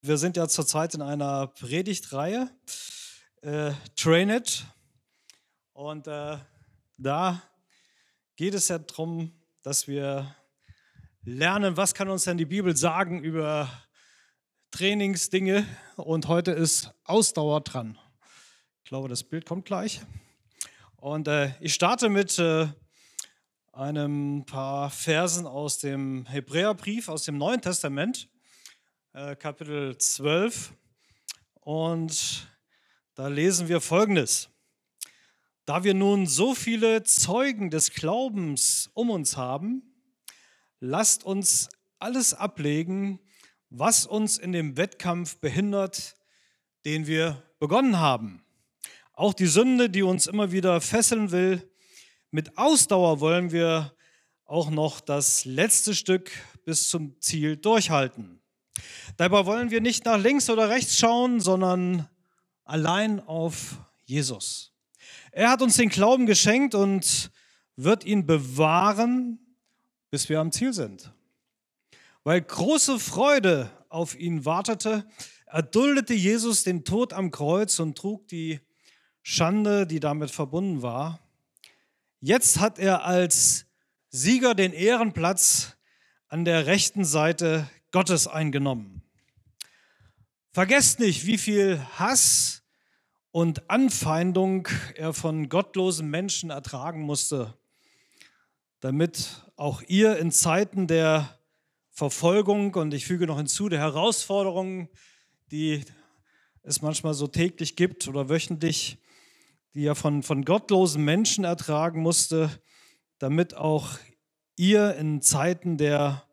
Wir sind ja zurzeit in einer Predigtreihe, äh, Train It. Und äh, da geht es ja darum, dass wir lernen, was kann uns denn die Bibel sagen über Trainingsdinge. Und heute ist Ausdauer dran. Ich glaube, das Bild kommt gleich. Und äh, ich starte mit äh, einem paar Versen aus dem Hebräerbrief, aus dem Neuen Testament. Äh, Kapitel 12. Und da lesen wir Folgendes. Da wir nun so viele Zeugen des Glaubens um uns haben, lasst uns alles ablegen, was uns in dem Wettkampf behindert, den wir begonnen haben. Auch die Sünde, die uns immer wieder fesseln will. Mit Ausdauer wollen wir auch noch das letzte Stück bis zum Ziel durchhalten. Dabei wollen wir nicht nach links oder rechts schauen, sondern allein auf Jesus. Er hat uns den Glauben geschenkt und wird ihn bewahren, bis wir am Ziel sind. Weil große Freude auf ihn wartete, erduldete Jesus den Tod am Kreuz und trug die Schande, die damit verbunden war. Jetzt hat er als Sieger den Ehrenplatz an der rechten Seite Gottes eingenommen. Vergesst nicht, wie viel Hass und Anfeindung er von gottlosen Menschen ertragen musste, damit auch ihr in Zeiten der Verfolgung und ich füge noch hinzu der Herausforderungen, die es manchmal so täglich gibt oder wöchentlich, die er von, von gottlosen Menschen ertragen musste, damit auch ihr in Zeiten der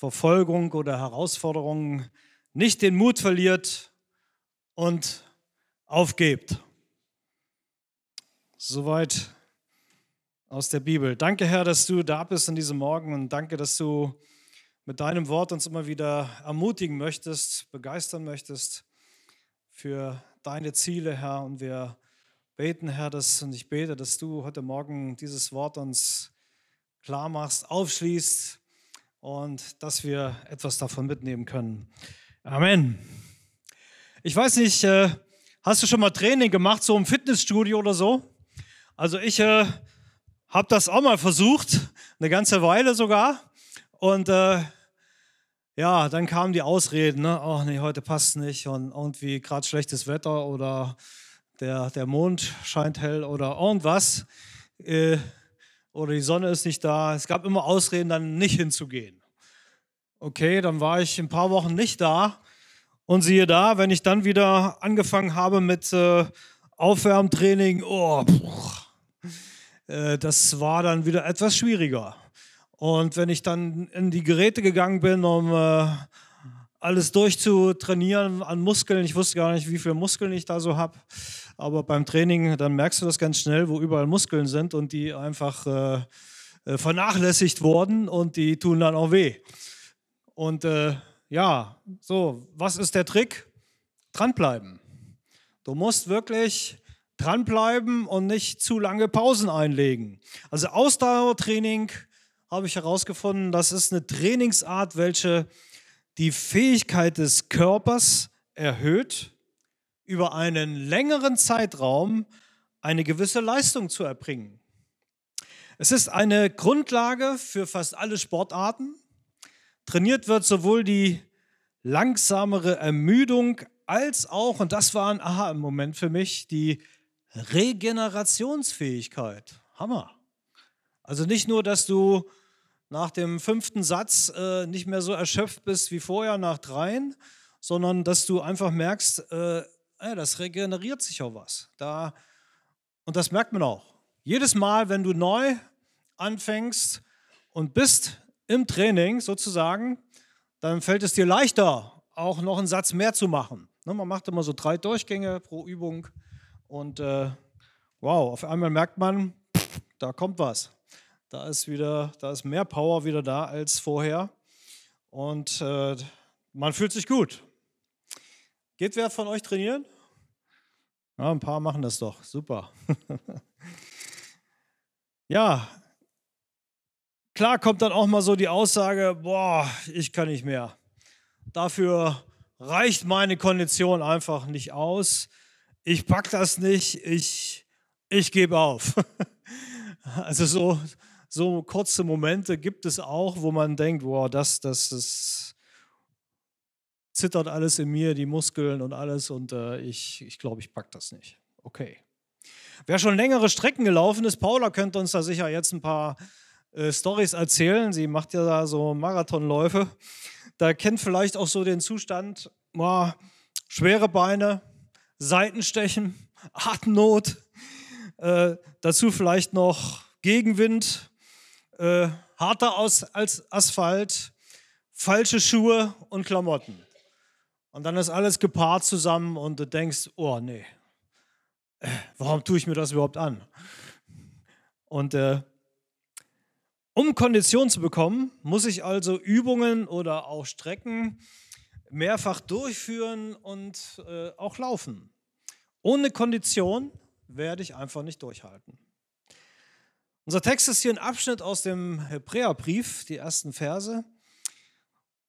Verfolgung oder Herausforderungen nicht den Mut verliert und aufgebt. Soweit aus der Bibel. Danke, Herr, dass du da bist in diesem Morgen und danke, dass du mit deinem Wort uns immer wieder ermutigen möchtest, begeistern möchtest für deine Ziele, Herr. Und wir beten, Herr, dass, und ich bete, dass du heute Morgen dieses Wort uns klar machst, aufschließt, und dass wir etwas davon mitnehmen können. Amen. Ich weiß nicht, äh, hast du schon mal Training gemacht, so im Fitnessstudio oder so? Also ich äh, habe das auch mal versucht, eine ganze Weile sogar. Und äh, ja, dann kamen die Ausreden, ne? ach nee, heute passt nicht und irgendwie gerade schlechtes Wetter oder der, der Mond scheint hell oder irgendwas. Äh, oder die Sonne ist nicht da. Es gab immer Ausreden, dann nicht hinzugehen. Okay, dann war ich ein paar Wochen nicht da. Und siehe da, wenn ich dann wieder angefangen habe mit äh, Aufwärmtraining, oh, äh, das war dann wieder etwas schwieriger. Und wenn ich dann in die Geräte gegangen bin, um äh, alles durchzutrainieren an Muskeln, ich wusste gar nicht, wie viele Muskeln ich da so habe, aber beim Training, dann merkst du das ganz schnell, wo überall Muskeln sind und die einfach äh, äh, vernachlässigt wurden und die tun dann auch weh. Und äh, ja, so, was ist der Trick? Dranbleiben. Du musst wirklich dranbleiben und nicht zu lange Pausen einlegen. Also Ausdauertraining habe ich herausgefunden, das ist eine Trainingsart, welche die Fähigkeit des Körpers erhöht über einen längeren Zeitraum eine gewisse Leistung zu erbringen. Es ist eine Grundlage für fast alle Sportarten. Trainiert wird sowohl die langsamere Ermüdung als auch, und das war ein Aha im Moment für mich, die Regenerationsfähigkeit. Hammer. Also nicht nur, dass du nach dem fünften Satz äh, nicht mehr so erschöpft bist wie vorher nach dreien, sondern dass du einfach merkst, äh, ey, das regeneriert sich auch was. Da, und das merkt man auch. Jedes Mal, wenn du neu anfängst und bist im Training sozusagen, dann fällt es dir leichter, auch noch einen Satz mehr zu machen. Ne, man macht immer so drei Durchgänge pro Übung und äh, wow, auf einmal merkt man, da kommt was. Da ist wieder, da ist mehr Power wieder da als vorher und äh, man fühlt sich gut. Geht wer von euch trainieren? Ja, ein paar machen das doch. Super. ja, klar kommt dann auch mal so die Aussage, boah, ich kann nicht mehr. Dafür reicht meine Kondition einfach nicht aus. Ich pack das nicht, ich, ich gebe auf. Also so, so kurze Momente gibt es auch, wo man denkt, wow, das, das, das zittert alles in mir, die Muskeln und alles und äh, ich, ich glaube, ich pack das nicht. Okay. Wer schon längere Strecken gelaufen ist, Paula könnte uns da sicher jetzt ein paar äh, Stories erzählen. Sie macht ja da so Marathonläufe. Da kennt vielleicht auch so den Zustand, boah, schwere Beine, Seitenstechen, Atemnot, äh, dazu vielleicht noch Gegenwind, äh, harter aus als Asphalt, falsche Schuhe und Klamotten. Und dann ist alles gepaart zusammen und du denkst, oh nee, äh, warum tue ich mir das überhaupt an? Und äh, um Kondition zu bekommen, muss ich also Übungen oder auch Strecken mehrfach durchführen und äh, auch laufen. Ohne Kondition werde ich einfach nicht durchhalten. Unser Text ist hier ein Abschnitt aus dem Hebräerbrief, die ersten Verse.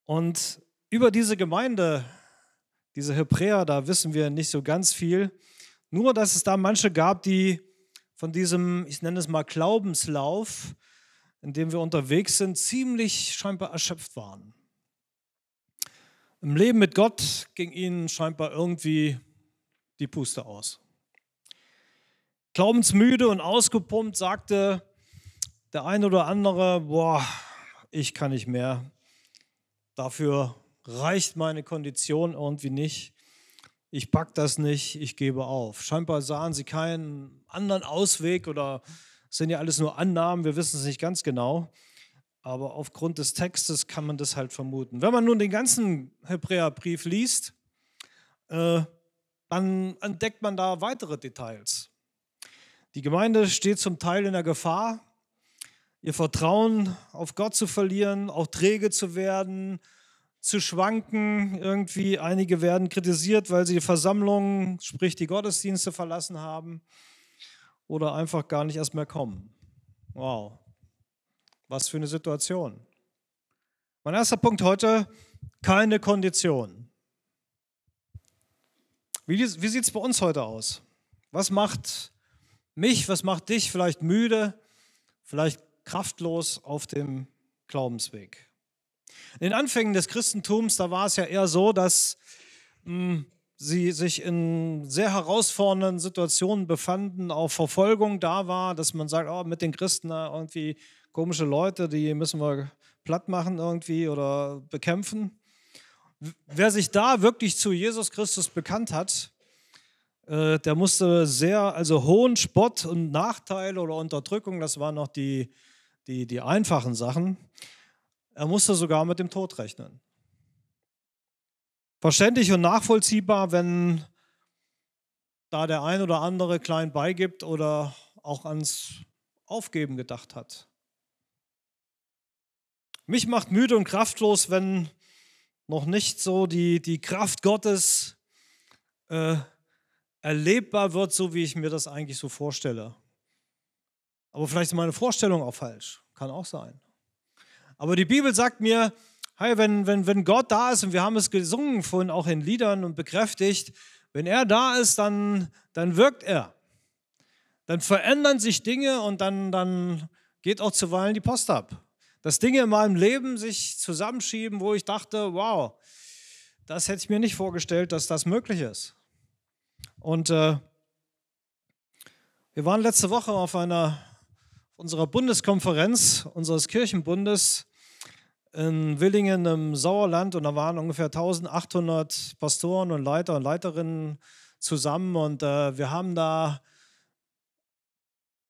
Und über diese Gemeinde, diese Hebräer, da wissen wir nicht so ganz viel. Nur, dass es da manche gab, die von diesem, ich nenne es mal Glaubenslauf, in dem wir unterwegs sind, ziemlich scheinbar erschöpft waren. Im Leben mit Gott ging ihnen scheinbar irgendwie die Puste aus. Glaubensmüde und ausgepumpt sagte der eine oder andere, boah, ich kann nicht mehr. Dafür reicht meine Kondition irgendwie nicht. Ich pack das nicht, ich gebe auf. Scheinbar sahen sie keinen anderen Ausweg oder sind ja alles nur Annahmen, wir wissen es nicht ganz genau. Aber aufgrund des Textes kann man das halt vermuten. Wenn man nun den ganzen Hebräerbrief liest, äh, dann entdeckt man da weitere Details. Die Gemeinde steht zum Teil in der Gefahr, ihr Vertrauen auf Gott zu verlieren, auch träge zu werden, zu schwanken. Irgendwie einige werden kritisiert, weil sie die Versammlungen, sprich die Gottesdienste verlassen haben oder einfach gar nicht erst mehr kommen. Wow, was für eine Situation. Mein erster Punkt heute, keine Kondition. Wie, wie sieht es bei uns heute aus? Was macht mich, was macht dich vielleicht müde, vielleicht kraftlos auf dem Glaubensweg? In den Anfängen des Christentums, da war es ja eher so, dass mh, hm, sie sich in sehr herausfordernden Situationen befanden, auch Verfolgung da war, dass man sagt, oh, mit den Christen irgendwie komische Leute, die müssen wir platt machen irgendwie oder bekämpfen. Wer sich da wirklich zu Jesus Christus bekannt hat, äh, der musste sehr, also hohen Spott und Nachteile oder Unterdrückung, das waren noch die, die, die einfachen Sachen, er musste sogar mit dem Tod rechnen. Verständlich und nachvollziehbar, wenn da der ein oder andere klein beigibt oder auch ans Aufgeben gedacht hat. Mich macht müde und kraftlos, wenn noch nicht so die, die Kraft Gottes äh, erlebbar wird, so wie ich mir das eigentlich so vorstelle. Aber vielleicht ist meine Vorstellung auch falsch. Kann auch sein. Aber die Bibel sagt mir, Hey, wenn, wenn, wenn Gott da ist, und wir haben es gesungen vorhin auch in Liedern und bekräftigt, wenn er da ist, dann, dann wirkt er. Dann verändern sich Dinge und dann, dann geht auch zuweilen die Post ab. Dass Dinge in meinem Leben sich zusammenschieben, wo ich dachte, wow, das hätte ich mir nicht vorgestellt, dass das möglich ist. Und äh, wir waren letzte Woche auf einer unserer Bundeskonferenz unseres Kirchenbundes in Willingen im Sauerland und da waren ungefähr 1800 Pastoren und Leiter und Leiterinnen zusammen und äh, wir haben da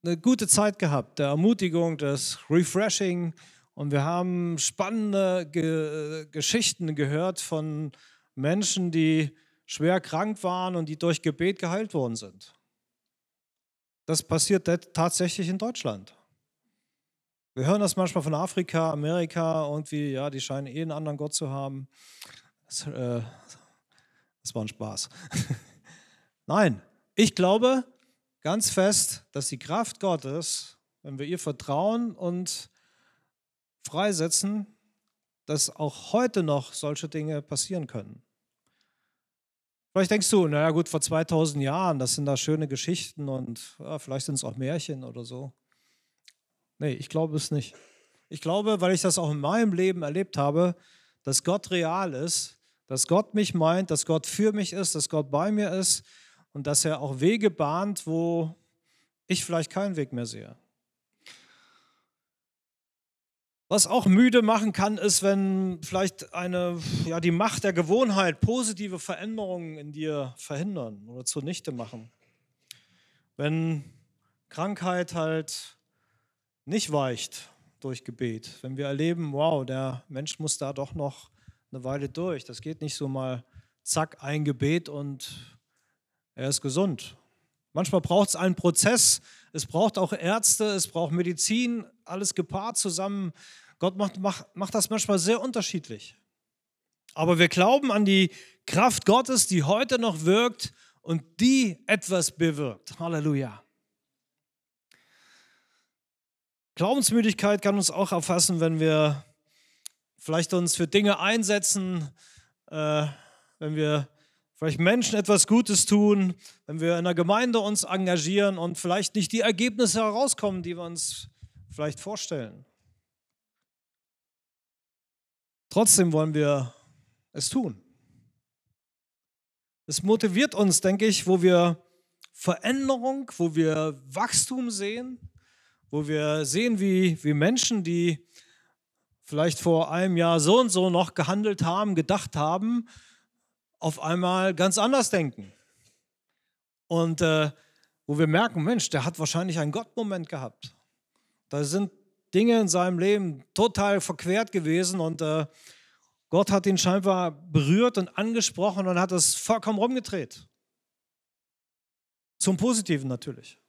eine gute Zeit gehabt, der Ermutigung, des Refreshing und wir haben spannende Ge Geschichten gehört von Menschen, die schwer krank waren und die durch Gebet geheilt worden sind. Das passiert tatsächlich in Deutschland. Wir hören das manchmal von Afrika, Amerika, irgendwie, ja, die scheinen eh einen anderen Gott zu haben. Das, äh, das war ein Spaß. Nein, ich glaube ganz fest, dass die Kraft Gottes, wenn wir ihr vertrauen und freisetzen, dass auch heute noch solche Dinge passieren können. Vielleicht denkst du, naja gut, vor 2000 Jahren, das sind da schöne Geschichten und ja, vielleicht sind es auch Märchen oder so. Nee, ich glaube es nicht. Ich glaube, weil ich das auch in meinem Leben erlebt habe, dass Gott real ist, dass Gott mich meint, dass Gott für mich ist, dass Gott bei mir ist und dass er auch Wege bahnt, wo ich vielleicht keinen Weg mehr sehe. Was auch müde machen kann, ist, wenn vielleicht eine, ja, die Macht der Gewohnheit positive Veränderungen in dir verhindern oder zunichte machen. Wenn Krankheit halt nicht weicht durch Gebet, wenn wir erleben, wow, der Mensch muss da doch noch eine Weile durch. Das geht nicht so mal, zack, ein Gebet und er ist gesund. Manchmal braucht es einen Prozess, es braucht auch Ärzte, es braucht Medizin, alles gepaart zusammen. Gott macht, macht, macht das manchmal sehr unterschiedlich. Aber wir glauben an die Kraft Gottes, die heute noch wirkt und die etwas bewirkt. Halleluja. Glaubensmüdigkeit kann uns auch erfassen, wenn wir vielleicht uns für Dinge einsetzen, äh, wenn wir vielleicht Menschen etwas Gutes tun, wenn wir in der Gemeinde uns engagieren und vielleicht nicht die Ergebnisse herauskommen, die wir uns vielleicht vorstellen. Trotzdem wollen wir es tun. Es motiviert uns, denke ich, wo wir Veränderung, wo wir Wachstum sehen, wo wir sehen, wie, wie Menschen, die vielleicht vor einem Jahr so und so noch gehandelt haben, gedacht haben, auf einmal ganz anders denken. Und äh, wo wir merken, Mensch, der hat wahrscheinlich einen Gottmoment gehabt. Da sind Dinge in seinem Leben total verquert gewesen und äh, Gott hat ihn scheinbar berührt und angesprochen und hat es vollkommen rumgedreht. Zum Positiven natürlich.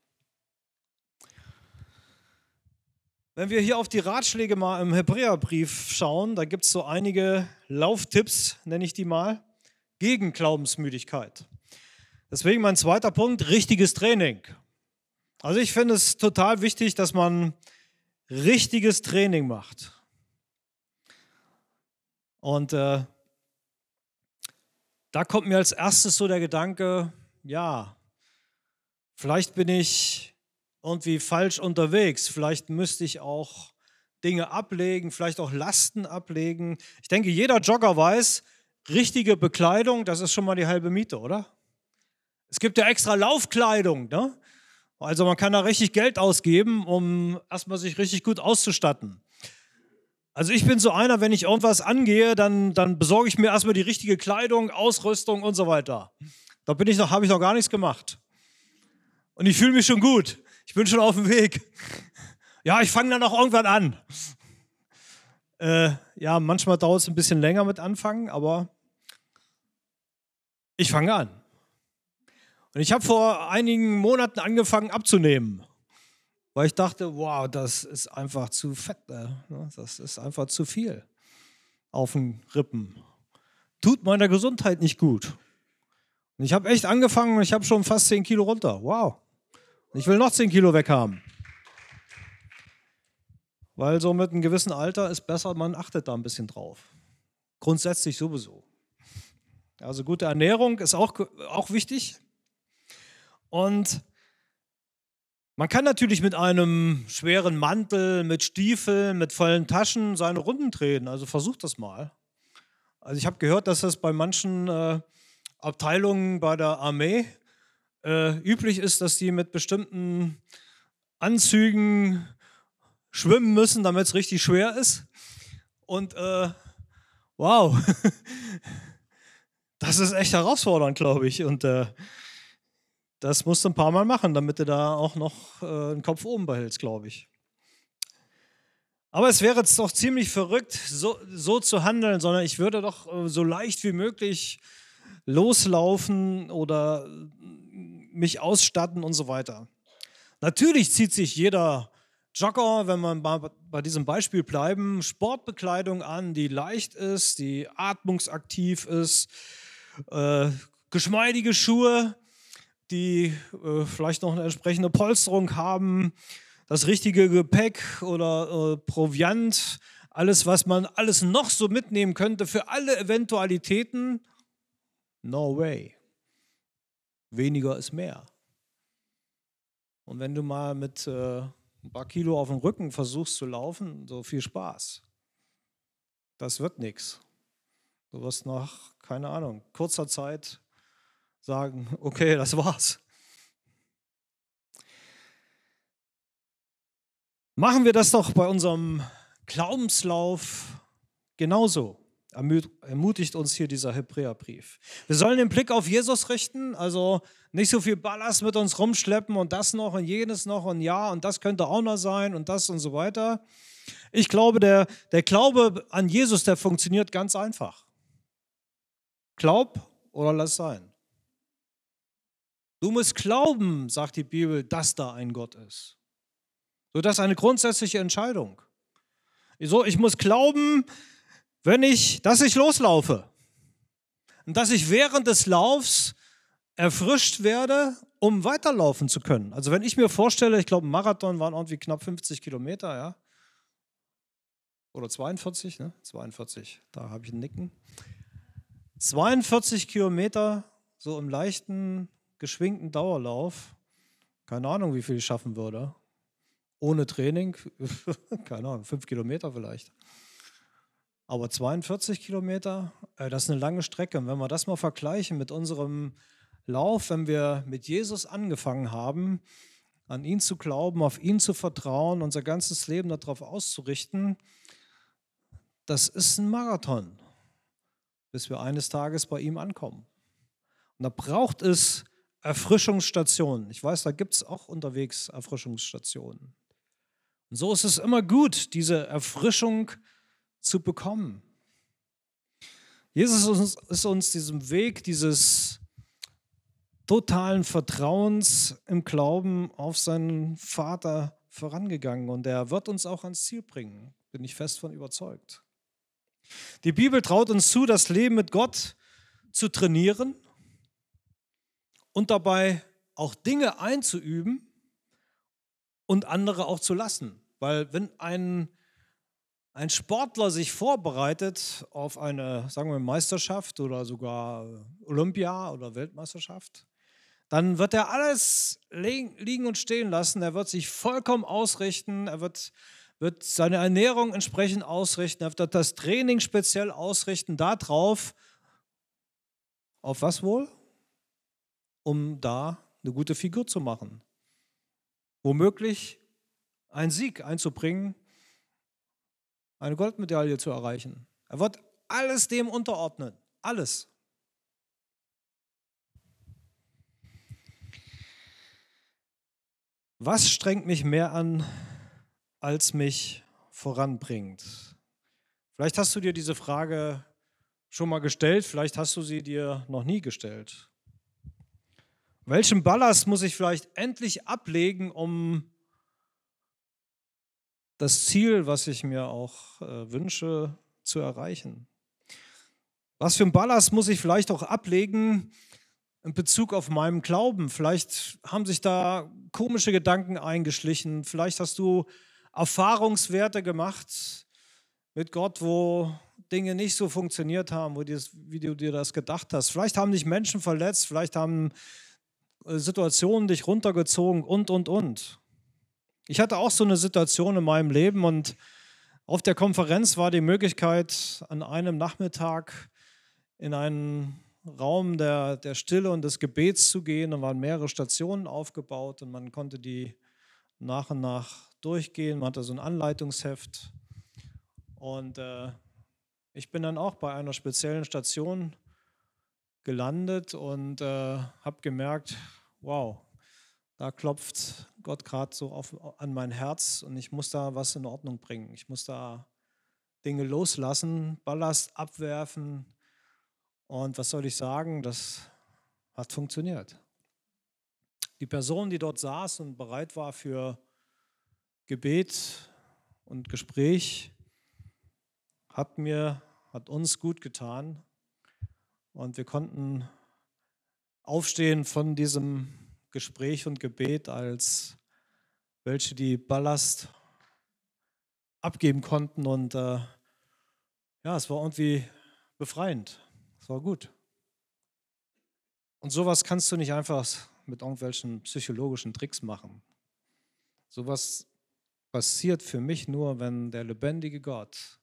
Wenn wir hier auf die Ratschläge mal im Hebräerbrief schauen, da gibt es so einige Lauftipps, nenne ich die mal gegen Glaubensmüdigkeit. Deswegen mein zweiter Punkt, richtiges Training. Also ich finde es total wichtig, dass man richtiges Training macht. Und äh, da kommt mir als erstes so der Gedanke, ja, vielleicht bin ich irgendwie falsch unterwegs, vielleicht müsste ich auch Dinge ablegen, vielleicht auch Lasten ablegen. Ich denke, jeder Jogger weiß, richtige Bekleidung, das ist schon mal die halbe Miete, oder? Es gibt ja extra Laufkleidung, ne? Also man kann da richtig Geld ausgeben, um erstmal sich richtig gut auszustatten. Also ich bin so einer, wenn ich irgendwas angehe, dann, dann besorge ich mir erstmal die richtige Kleidung, Ausrüstung und so weiter. Da bin ich noch, habe ich noch gar nichts gemacht. Und ich fühle mich schon gut. Ich bin schon auf dem Weg. Ja, ich fange dann auch irgendwann an. Äh, ja, manchmal dauert es ein bisschen länger mit Anfangen, aber ich fange an. Und ich habe vor einigen Monaten angefangen abzunehmen, weil ich dachte, wow, das ist einfach zu fett, ne? das ist einfach zu viel auf den Rippen. Tut meiner Gesundheit nicht gut. Und ich habe echt angefangen und ich habe schon fast 10 Kilo runter. Wow. Ich will noch 10 Kilo weghaben. Weil so mit einem gewissen Alter ist besser, man achtet da ein bisschen drauf. Grundsätzlich sowieso. Also gute Ernährung ist auch, auch wichtig. Und man kann natürlich mit einem schweren Mantel, mit Stiefeln, mit vollen Taschen seine Runden drehen. Also versucht das mal. Also ich habe gehört, dass das bei manchen äh, Abteilungen bei der Armee äh, üblich ist, dass die mit bestimmten Anzügen schwimmen müssen, damit es richtig schwer ist. Und äh, wow, das ist echt herausfordernd, glaube ich. Und äh, das musst du ein paar Mal machen, damit du da auch noch äh, den Kopf oben behältst, glaube ich. Aber es wäre jetzt doch ziemlich verrückt, so, so zu handeln, sondern ich würde doch äh, so leicht wie möglich loslaufen oder mich ausstatten und so weiter. Natürlich zieht sich jeder Jogger, wenn wir mal bei diesem Beispiel bleiben, Sportbekleidung an, die leicht ist, die atmungsaktiv ist, äh, geschmeidige Schuhe, die äh, vielleicht noch eine entsprechende Polsterung haben, das richtige Gepäck oder äh, Proviant, alles, was man alles noch so mitnehmen könnte für alle Eventualitäten. No way. Weniger ist mehr. Und wenn du mal mit äh, ein paar Kilo auf dem Rücken versuchst zu laufen, so viel Spaß. Das wird nichts. Du wirst nach, keine Ahnung, kurzer Zeit sagen, okay, das war's. Machen wir das doch bei unserem Glaubenslauf genauso ermutigt uns hier dieser Hebräerbrief. Wir sollen den Blick auf Jesus richten, also nicht so viel Ballast mit uns rumschleppen und das noch und jenes noch und ja und das könnte auch noch sein und das und so weiter. Ich glaube, der, der Glaube an Jesus, der funktioniert ganz einfach. Glaub oder lass sein. Du musst glauben, sagt die Bibel, dass da ein Gott ist. So, das ist eine grundsätzliche Entscheidung. So, ich muss glauben, wenn ich, dass ich loslaufe und dass ich während des Laufs erfrischt werde, um weiterlaufen zu können. Also wenn ich mir vorstelle, ich glaube, ein Marathon waren irgendwie knapp 50 Kilometer, ja, oder 42, ne? 42, da habe ich ein Nicken. 42 Kilometer, so im leichten, geschwingten Dauerlauf. Keine Ahnung, wie viel ich schaffen würde. Ohne Training, keine Ahnung, fünf Kilometer vielleicht. Aber 42 Kilometer, äh, das ist eine lange Strecke. Und wenn wir das mal vergleichen mit unserem Lauf, wenn wir mit Jesus angefangen haben, an ihn zu glauben, auf ihn zu vertrauen, unser ganzes Leben darauf auszurichten, das ist ein Marathon, bis wir eines Tages bei ihm ankommen. Und da braucht es Erfrischungsstationen. Ich weiß, da gibt es auch unterwegs Erfrischungsstationen. Und so ist es immer gut, diese Erfrischung zu zu bekommen. Jesus ist uns diesem Weg dieses totalen Vertrauens im Glauben auf seinen Vater vorangegangen und er wird uns auch ans Ziel bringen, bin ich fest von überzeugt. Die Bibel traut uns zu, das Leben mit Gott zu trainieren und dabei auch Dinge einzuüben und andere auch zu lassen. Weil wenn ein ein Sportler sich vorbereitet auf eine, sagen wir, Meisterschaft oder sogar Olympia oder Weltmeisterschaft, dann wird er alles liegen und stehen lassen. Er wird sich vollkommen ausrichten. Er wird, wird seine Ernährung entsprechend ausrichten. Er wird das Training speziell ausrichten darauf. Auf was wohl? Um da eine gute Figur zu machen. Womöglich einen Sieg einzubringen eine Goldmedaille zu erreichen. Er wird alles dem unterordnen. Alles. Was strengt mich mehr an, als mich voranbringt? Vielleicht hast du dir diese Frage schon mal gestellt, vielleicht hast du sie dir noch nie gestellt. Welchen Ballast muss ich vielleicht endlich ablegen, um das Ziel, was ich mir auch äh, wünsche, zu erreichen? Was für ein Ballast muss ich vielleicht auch ablegen in Bezug auf meinen Glauben? Vielleicht haben sich da komische Gedanken eingeschlichen. Vielleicht hast du Erfahrungswerte gemacht mit Gott, wo Dinge nicht so funktioniert haben, wie du dir das gedacht hast. Vielleicht haben dich Menschen verletzt, vielleicht haben äh, Situationen dich runtergezogen und, und, und. Ich hatte auch so eine Situation in meinem Leben und auf der Konferenz war die Möglichkeit, an einem Nachmittag in einen Raum der, der Stille und des Gebets zu gehen. Da waren mehrere Stationen aufgebaut und man konnte die nach und nach durchgehen. Man hatte so ein Anleitungsheft. Und äh, ich bin dann auch bei einer speziellen Station gelandet und äh, habe gemerkt, wow, da klopft Gott gerade so auf, an mein Herz und ich muss da was in Ordnung bringen. Ich muss da Dinge loslassen, Ballast abwerfen. Und was soll ich sagen? Das hat funktioniert. Die Person, die dort saß und bereit war für Gebet und Gespräch, hat mir, hat uns gut getan. Und wir konnten aufstehen von diesem Gespräch und Gebet als welche, die Ballast abgeben konnten. Und äh, ja, es war irgendwie befreiend. Es war gut. Und sowas kannst du nicht einfach mit irgendwelchen psychologischen Tricks machen. Sowas passiert für mich nur, wenn der lebendige Gott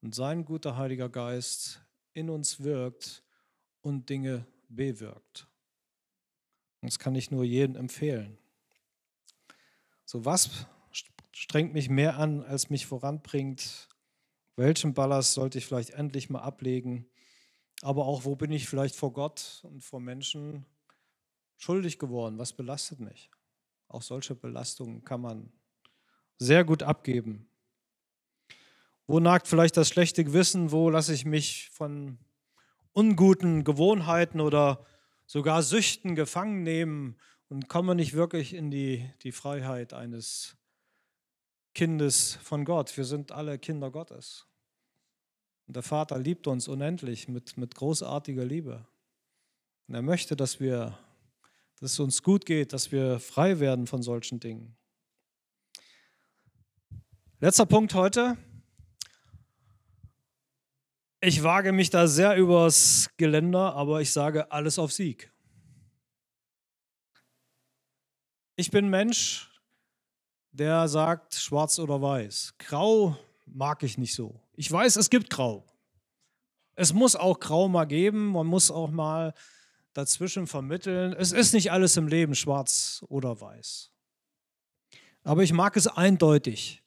und sein guter Heiliger Geist in uns wirkt und Dinge bewirkt. Das kann ich nur jedem empfehlen. So was strengt mich mehr an, als mich voranbringt? Welchen Ballast sollte ich vielleicht endlich mal ablegen? Aber auch, wo bin ich vielleicht vor Gott und vor Menschen schuldig geworden? Was belastet mich? Auch solche Belastungen kann man sehr gut abgeben. Wo nagt vielleicht das schlechte Gewissen? Wo lasse ich mich von unguten Gewohnheiten oder sogar Süchten gefangen nehmen und komme nicht wirklich in die, die Freiheit eines Kindes von Gott? Wir sind alle Kinder Gottes. Und der Vater liebt uns unendlich mit, mit großartiger Liebe. Und er möchte, dass wir, dass es uns gut geht, dass wir frei werden von solchen Dingen. Letzter Punkt heute. Ich wage mich da sehr übers Geländer, aber ich sage alles auf Sieg. Ich bin Mensch, der sagt schwarz oder weiß. Grau mag ich nicht so. Ich weiß, es gibt Grau. Es muss auch Grau mal geben, man muss auch mal dazwischen vermitteln. Es ist nicht alles im Leben schwarz oder weiß. Aber ich mag es eindeutig.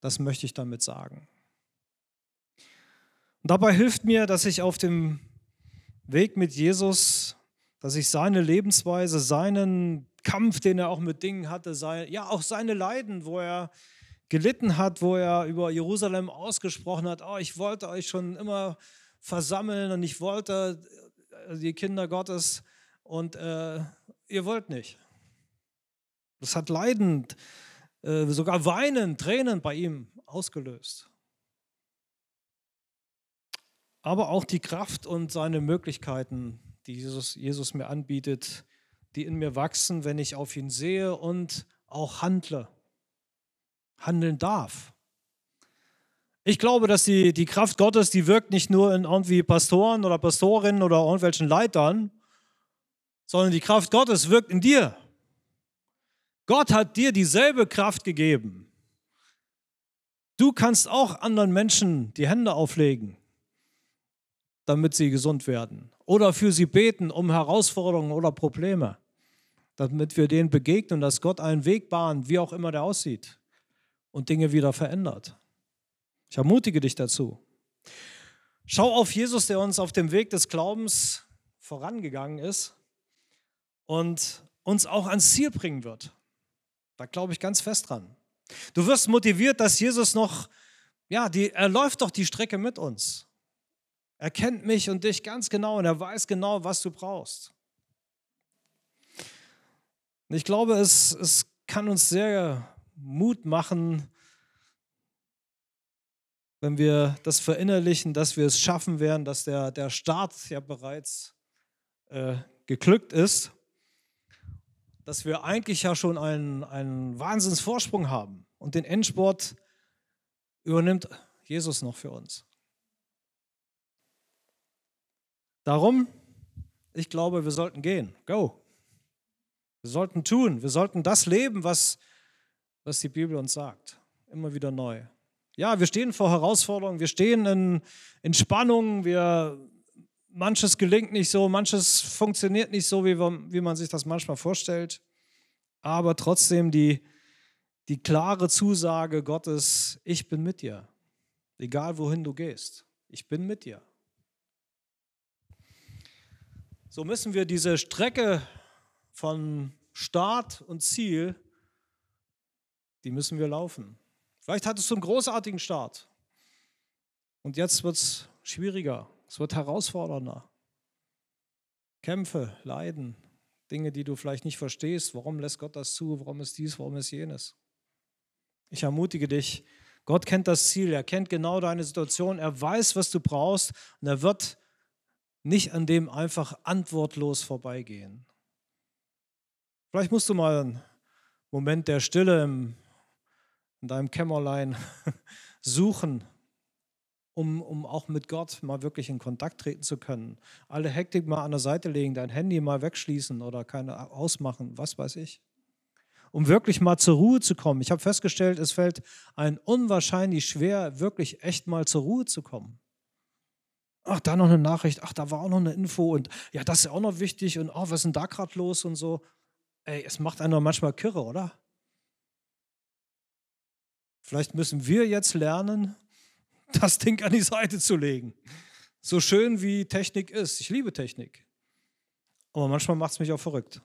Das möchte ich damit sagen. Und dabei hilft mir, dass ich auf dem Weg mit Jesus, dass ich seine Lebensweise, seinen Kampf, den er auch mit Dingen hatte, sein, ja auch seine Leiden, wo er gelitten hat, wo er über Jerusalem ausgesprochen hat, oh, ich wollte euch schon immer versammeln und ich wollte äh, die Kinder Gottes und äh, ihr wollt nicht. Das hat leidend äh, sogar Weinen, Tränen bei ihm ausgelöst. Aber auch die Kraft und seine Möglichkeiten, die Jesus, Jesus mir anbietet, die in mir wachsen, wenn ich auf ihn sehe und auch handle, handeln darf. Ich glaube, dass die, die Kraft Gottes, die wirkt nicht nur in irgendwie Pastoren oder Pastorinnen oder irgendwelchen Leitern, sondern die Kraft Gottes wirkt in dir. Gott hat dir dieselbe Kraft gegeben. Du kannst auch anderen Menschen die Hände auflegen, damit sie gesund werden. Oder für sie beten um Herausforderungen oder Probleme, damit wir denen begegnen, dass Gott einen Weg bahnt, wie auch immer der aussieht, und Dinge wieder verändert. Ich ermutige dich dazu. Schau auf Jesus, der uns auf dem Weg des Glaubens vorangegangen ist und uns auch ans Ziel bringen wird. Da glaube ich ganz fest dran. Du wirst motiviert, dass Jesus noch, ja, die, er läuft doch die Strecke mit uns. Er kennt mich und dich ganz genau und er weiß genau, was du brauchst. Und ich glaube, es, es kann uns sehr Mut machen, wenn wir das verinnerlichen, dass wir es schaffen werden, dass der, der Start ja bereits äh, geglückt ist dass wir eigentlich ja schon einen, einen Wahnsinnsvorsprung haben und den Endsport übernimmt Jesus noch für uns. Darum, ich glaube, wir sollten gehen. Go. Wir sollten tun. Wir sollten das leben, was, was die Bibel uns sagt. Immer wieder neu. Ja, wir stehen vor Herausforderungen, wir stehen in, in Spannungen, wir manches gelingt nicht so, manches funktioniert nicht so, wie, wie man sich das manchmal vorstellt. Aber trotzdem die, die klare Zusage Gottes, ich bin mit dir. Egal wohin du gehst, ich bin mit dir. So müssen wir diese Strecke von Start und Ziel, die müssen wir laufen. Vielleicht hattest du einen großartigen Start und jetzt wird es schwieriger. Es wird herausfordernder. Kämpfe, Leiden, Dinge, die du vielleicht nicht verstehst. Warum lässt Gott das zu? Warum ist dies? Warum ist jenes? Ich ermutige dich, Gott kennt das Ziel, er kennt genau deine Situation, er weiß, was du brauchst und er wird nicht an dem einfach antwortlos vorbeigehen. Vielleicht musst du mal einen Moment der Stille im, in deinem Kämmerlein suchen um, um auch mit Gott mal wirklich in Kontakt treten zu können. Alle Hektik mal an der Seite legen, dein Handy mal wegschließen oder keine ausmachen, was weiß ich. Um wirklich mal zur Ruhe zu kommen. Ich habe festgestellt, es fällt ein unwahrscheinlich schwer, wirklich echt mal zur Ruhe zu kommen. Ach, da noch eine Nachricht, ach, da war auch noch eine Info und ja, das ist ja auch noch wichtig und oh, was ist denn da gerade los und so. Ey, es macht einen manchmal kirre, oder? Vielleicht müssen wir jetzt lernen, das Ding an die Seite zu legen. So schön wie Technik ist. Ich liebe Technik. Aber manchmal macht es mich auch verrückt.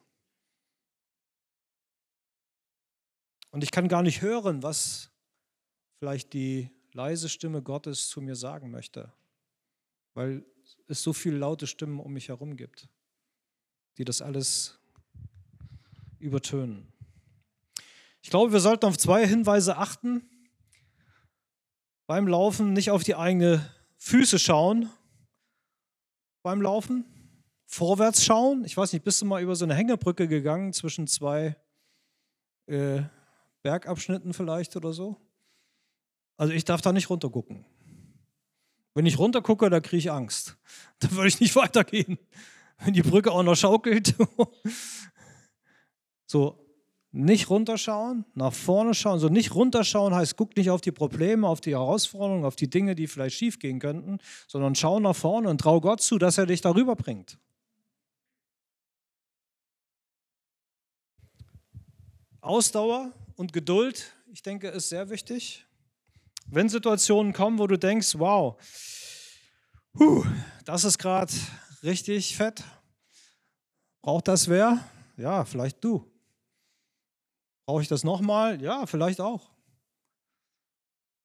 Und ich kann gar nicht hören, was vielleicht die leise Stimme Gottes zu mir sagen möchte, weil es so viele laute Stimmen um mich herum gibt, die das alles übertönen. Ich glaube, wir sollten auf zwei Hinweise achten beim Laufen nicht auf die eigenen Füße schauen. Beim Laufen vorwärts schauen. Ich weiß nicht, bist du mal über so eine Hängebrücke gegangen zwischen zwei äh, Bergabschnitten vielleicht oder so? Also ich darf da nicht runtergucken. Wenn ich runtergucke, da kriege ich Angst. Da würde ich nicht weitergehen. Wenn die Brücke auch noch schaukelt. so, nicht runterschauen, nach vorne schauen. So nicht runterschauen heißt, guck nicht auf die Probleme, auf die Herausforderungen, auf die Dinge, die vielleicht schief gehen könnten, sondern schau nach vorne und trau Gott zu, dass er dich darüber bringt. Ausdauer und Geduld, ich denke, ist sehr wichtig. Wenn Situationen kommen, wo du denkst, wow, huh, das ist gerade richtig fett, braucht das wer? Ja, vielleicht du. Brauche ich das nochmal? Ja, vielleicht auch.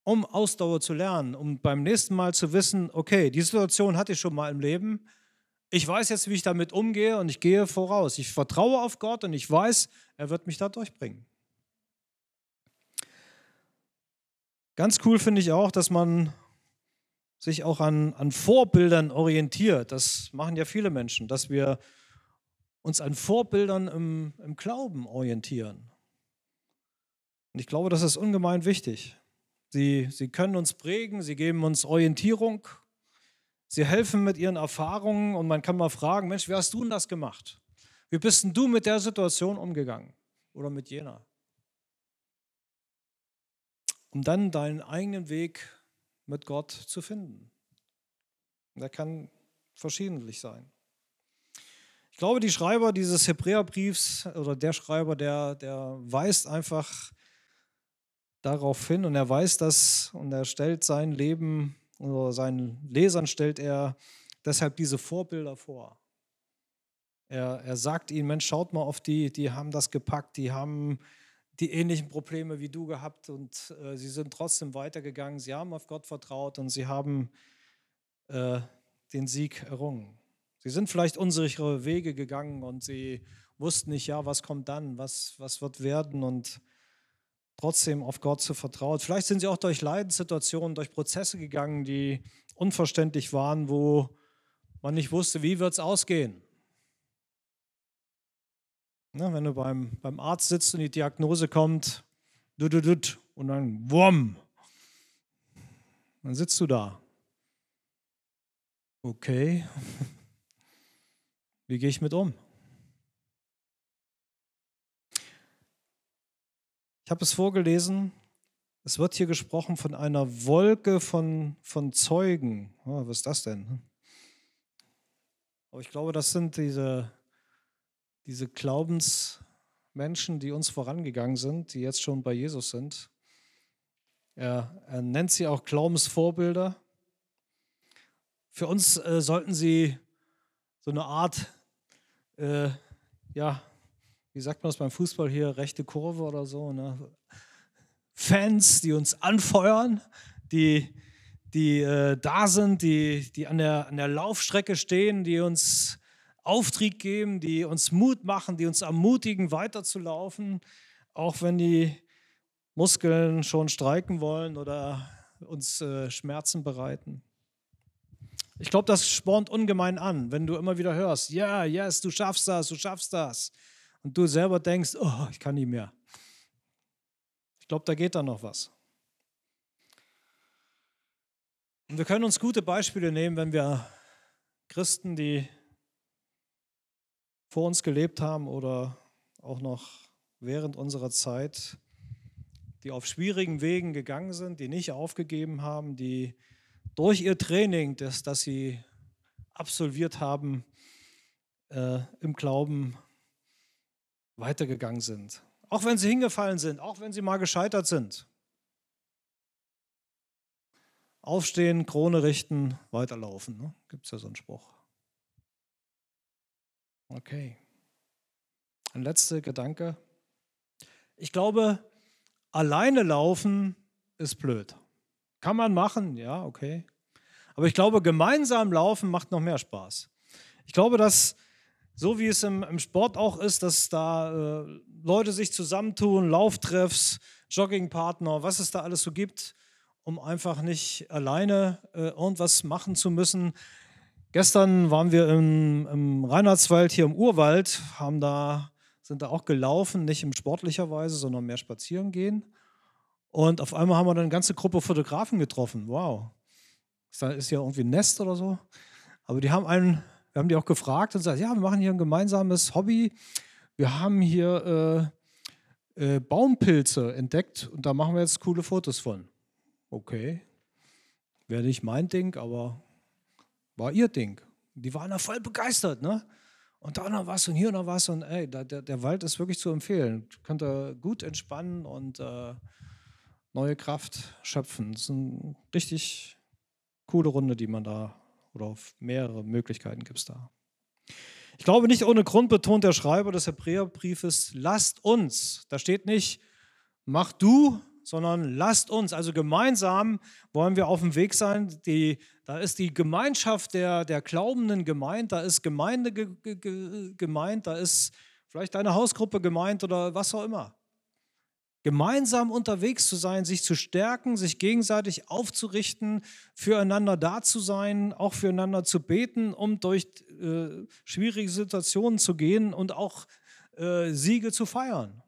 Um Ausdauer zu lernen, um beim nächsten Mal zu wissen, okay, die Situation hatte ich schon mal im Leben. Ich weiß jetzt, wie ich damit umgehe und ich gehe voraus. Ich vertraue auf Gott und ich weiß, er wird mich da durchbringen. Ganz cool finde ich auch, dass man sich auch an, an Vorbildern orientiert. Das machen ja viele Menschen, dass wir uns an Vorbildern im, im Glauben orientieren. Und ich glaube, das ist ungemein wichtig. Sie, sie können uns prägen, sie geben uns Orientierung, sie helfen mit ihren Erfahrungen und man kann mal fragen, Mensch, wie hast du denn das gemacht? Wie bist denn du mit der Situation umgegangen oder mit jener? Um dann deinen eigenen Weg mit Gott zu finden. Der kann verschiedentlich sein. Ich glaube, die Schreiber dieses Hebräerbriefs oder der Schreiber, der, der weist einfach darauf hin und er weiß das und er stellt sein Leben oder seinen Lesern stellt er deshalb diese Vorbilder vor. Er, er sagt ihnen, Mensch, schaut mal auf die, die haben das gepackt, die haben die ähnlichen Probleme wie du gehabt und äh, sie sind trotzdem weitergegangen, sie haben auf Gott vertraut und sie haben äh, den Sieg errungen. Sie sind vielleicht unsichere Wege gegangen und sie wussten nicht, ja, was kommt dann, was, was wird werden und trotzdem auf Gott zu vertrauen. Vielleicht sind sie auch durch Leidenssituationen, durch Prozesse gegangen, die unverständlich waren, wo man nicht wusste, wie wird es ausgehen. Na, wenn du beim, beim Arzt sitzt und die Diagnose kommt, und dann wumm, dann sitzt du da. Okay, wie gehe ich mit um? Ich habe es vorgelesen. Es wird hier gesprochen von einer Wolke von, von Zeugen. Oh, was ist das denn? Aber ich glaube, das sind diese, diese Glaubensmenschen, die uns vorangegangen sind, die jetzt schon bei Jesus sind. Er, er nennt sie auch Glaubensvorbilder. Für uns äh, sollten sie so eine Art äh, ja, wie sagt man das beim Fußball hier, rechte Kurve oder so, ne? Fans, die uns anfeuern, die, die äh, da sind, die, die an, der, an der Laufstrecke stehen, die uns Auftrieb geben, die uns Mut machen, die uns ermutigen, weiterzulaufen, auch wenn die Muskeln schon streiken wollen oder uns äh, Schmerzen bereiten. Ich glaube, das spornt ungemein an, wenn du immer wieder hörst, ja, yeah, yes, du schaffst das, du schaffst das und du selber denkst, oh, ich kann nicht mehr. Ich glaube, da geht da noch was. Und wir können uns gute Beispiele nehmen, wenn wir Christen, die vor uns gelebt haben oder auch noch während unserer Zeit, die auf schwierigen Wegen gegangen sind, die nicht aufgegeben haben, die durch ihr Training, das, das sie absolviert haben, äh, im Glauben weitergegangen sind. Auch wenn sie hingefallen sind, auch wenn sie mal gescheitert sind. Aufstehen, Krone richten, weiterlaufen. Ne? Gibt es ja so einen Spruch. Okay. Ein letzter Gedanke. Ich glaube, alleine laufen ist blöd. Kann man machen, ja, okay. Aber ich glaube, gemeinsam laufen macht noch mehr Spaß. Ich glaube, dass so wie es im, im Sport auch ist, dass da äh, Leute sich zusammentun, Lauftreffs, Joggingpartner, was es da alles so gibt, um einfach nicht alleine äh, irgendwas machen zu müssen. Gestern waren wir im, im Reinhardswald hier im Urwald, haben da, sind da auch gelaufen, nicht in sportlicher Weise, sondern mehr spazieren gehen. Und auf einmal haben wir dann eine ganze Gruppe Fotografen getroffen. Wow. Ist, da, ist hier irgendwie ein Nest oder so? Aber die haben einen, wir haben die auch gefragt und gesagt, ja, wir machen hier ein gemeinsames Hobby. Wir haben hier äh, äh, Baumpilze entdeckt und da machen wir jetzt coole Fotos von okay, wäre nicht mein Ding, aber war ihr Ding. Die waren da voll begeistert, ne? Und da noch was und hier noch was und ey, der, der Wald ist wirklich zu empfehlen. Könnt ihr gut entspannen und äh, neue Kraft schöpfen. Das ist eine richtig coole Runde, die man da, oder auf mehrere Möglichkeiten gibt es da. Ich glaube, nicht ohne Grund betont der Schreiber des Hebräerbriefes, lasst uns. Da steht nicht, mach du, sondern lasst uns, also gemeinsam wollen wir auf dem Weg sein. Die, da ist die Gemeinschaft der, der Glaubenden gemeint, da ist Gemeinde ge, ge, gemeint, da ist vielleicht deine Hausgruppe gemeint oder was auch immer. Gemeinsam unterwegs zu sein, sich zu stärken, sich gegenseitig aufzurichten, füreinander da zu sein, auch füreinander zu beten, um durch äh, schwierige Situationen zu gehen und auch äh, Siege zu feiern.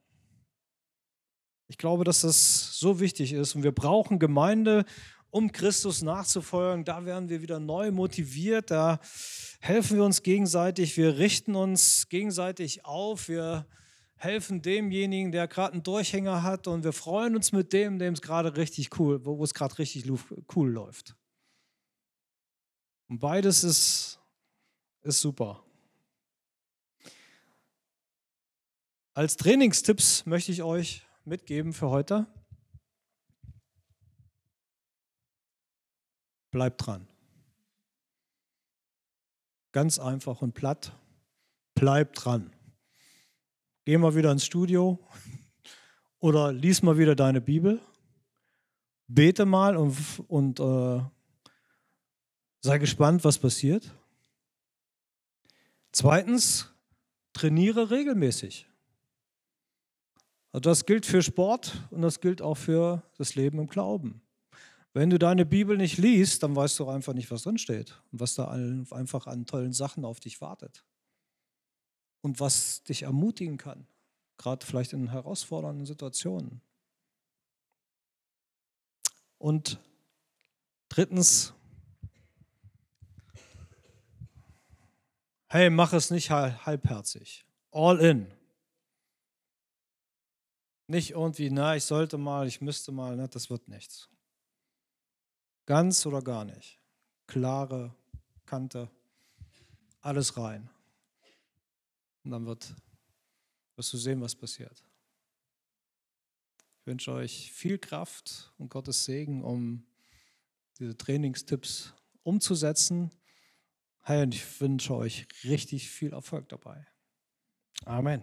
Ich glaube, dass das so wichtig ist und wir brauchen Gemeinde, um Christus nachzufolgen. Da werden wir wieder neu motiviert, da helfen wir uns gegenseitig, wir richten uns gegenseitig auf, wir helfen demjenigen, der gerade einen Durchhänger hat und wir freuen uns mit dem, dem es gerade richtig cool, wo es gerade richtig cool läuft. Und beides ist, ist super. Als Trainingstipps möchte ich euch mitgeben für heute? Bleibt dran. Ganz einfach und platt. Bleib dran. Geh mal wieder ins Studio oder lies mal wieder deine Bibel. Bete mal und, und äh, sei gespannt, was passiert. Zweitens, trainiere regelmäßig. Also das gilt für Sport und das gilt auch für das Leben im Glauben. Wenn du deine Bibel nicht liest, dann weißt du einfach nicht, was drin steht und was da einfach an tollen Sachen auf dich wartet. Und was dich ermutigen kann, gerade vielleicht in herausfordernden Situationen. Und drittens, hey, mach es nicht halbherzig. All in. Nicht irgendwie, na, ich sollte mal, ich müsste mal, ne, das wird nichts. Ganz oder gar nicht. Klare Kante, alles rein. Und dann wird, wirst du sehen, was passiert. Ich wünsche euch viel Kraft und Gottes Segen, um diese Trainingstipps umzusetzen. Hey, und ich wünsche euch richtig viel Erfolg dabei. Amen.